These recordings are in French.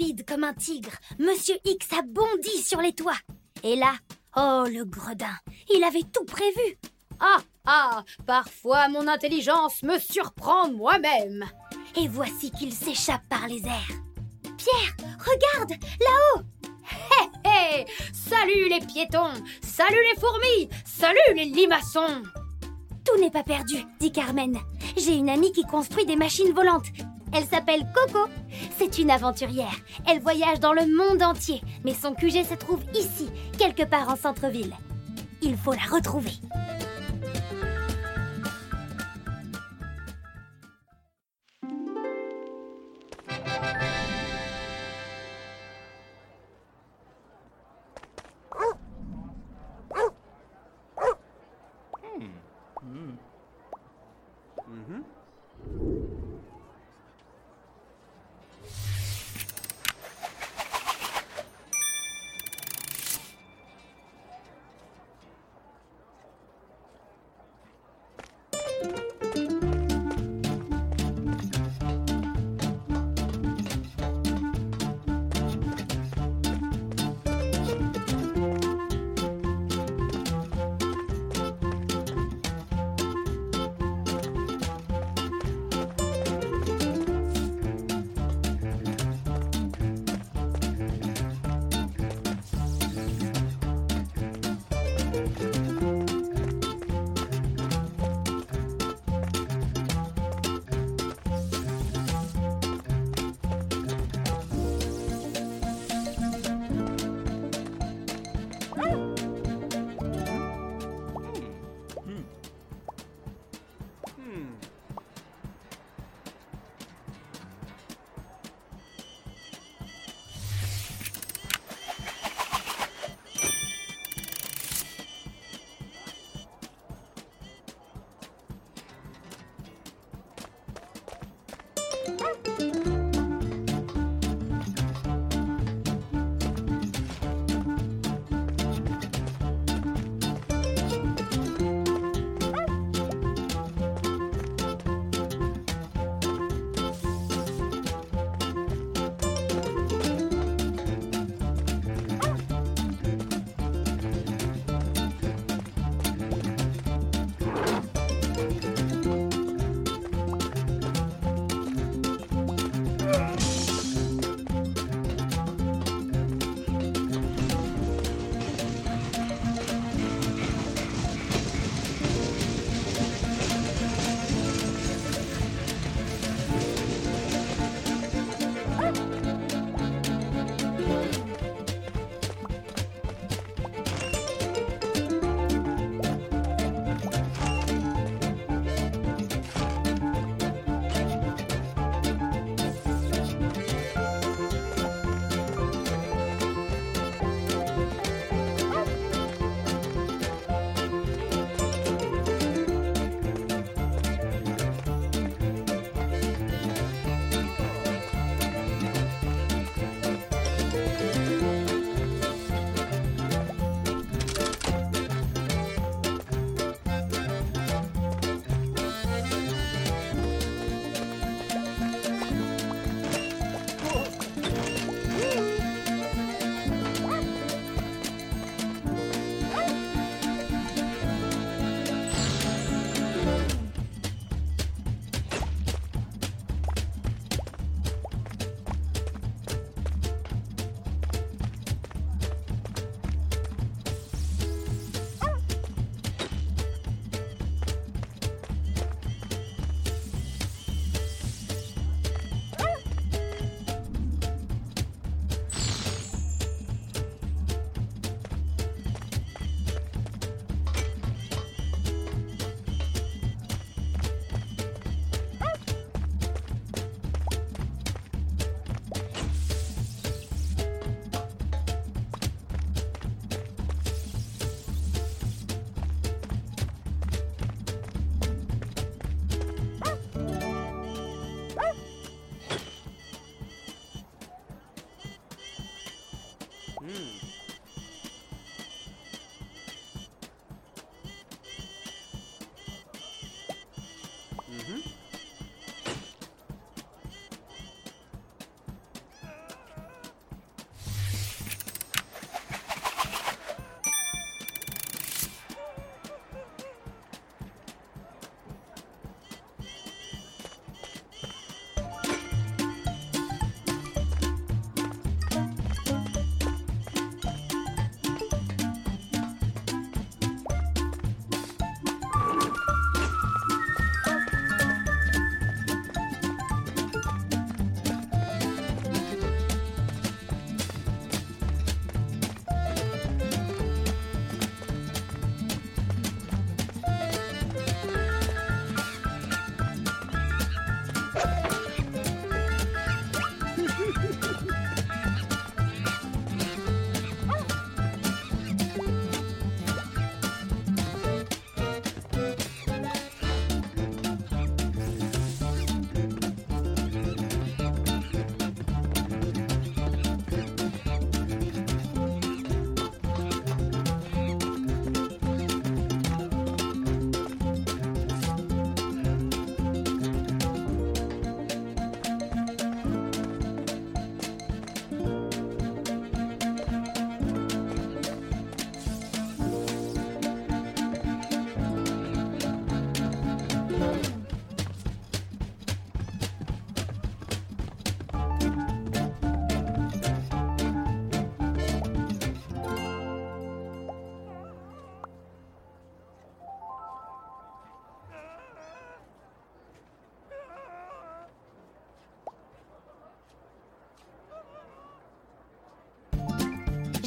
Rapide comme un tigre, Monsieur X a bondi sur les toits. Et là, oh le gredin, il avait tout prévu. Ah ah, parfois mon intelligence me surprend moi-même. Et voici qu'il s'échappe par les airs. Pierre, regarde, là-haut Hé hé Salut les piétons Salut les fourmis Salut les limaçons Tout n'est pas perdu, dit Carmen. J'ai une amie qui construit des machines volantes. Elle s'appelle Coco. C'est une aventurière. Elle voyage dans le monde entier, mais son QG se trouve ici, quelque part en centre-ville. Il faut la retrouver.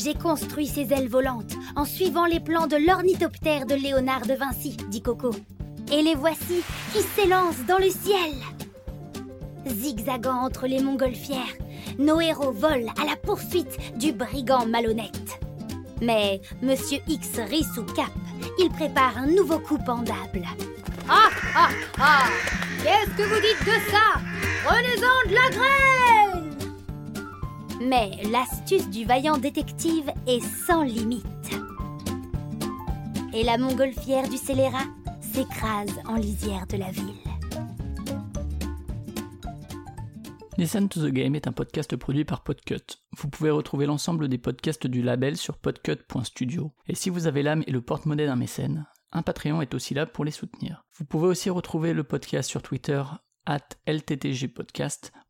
J'ai construit ces ailes volantes en suivant les plans de l'ornithoptère de Léonard de Vinci, dit Coco. Et les voici qui s'élancent dans le ciel. Zigzagant entre les montgolfières, nos héros volent à la poursuite du brigand malhonnête. Mais Monsieur X rit sous cap. Il prépare un nouveau coup pendable. Ah ah ah Qu'est-ce que vous dites de ça? Prenez-en de la graine Mais l'astuce du vaillant détective est sans limite. Et la montgolfière du scélérat s'écrase en lisière de la ville. Listen to the Game est un podcast produit par Podcut. Vous pouvez retrouver l'ensemble des podcasts du label sur podcut.studio. Et si vous avez l'âme et le porte-monnaie d'un mécène, un Patreon est aussi là pour les soutenir. Vous pouvez aussi retrouver le podcast sur Twitter, at LTTGpodcast,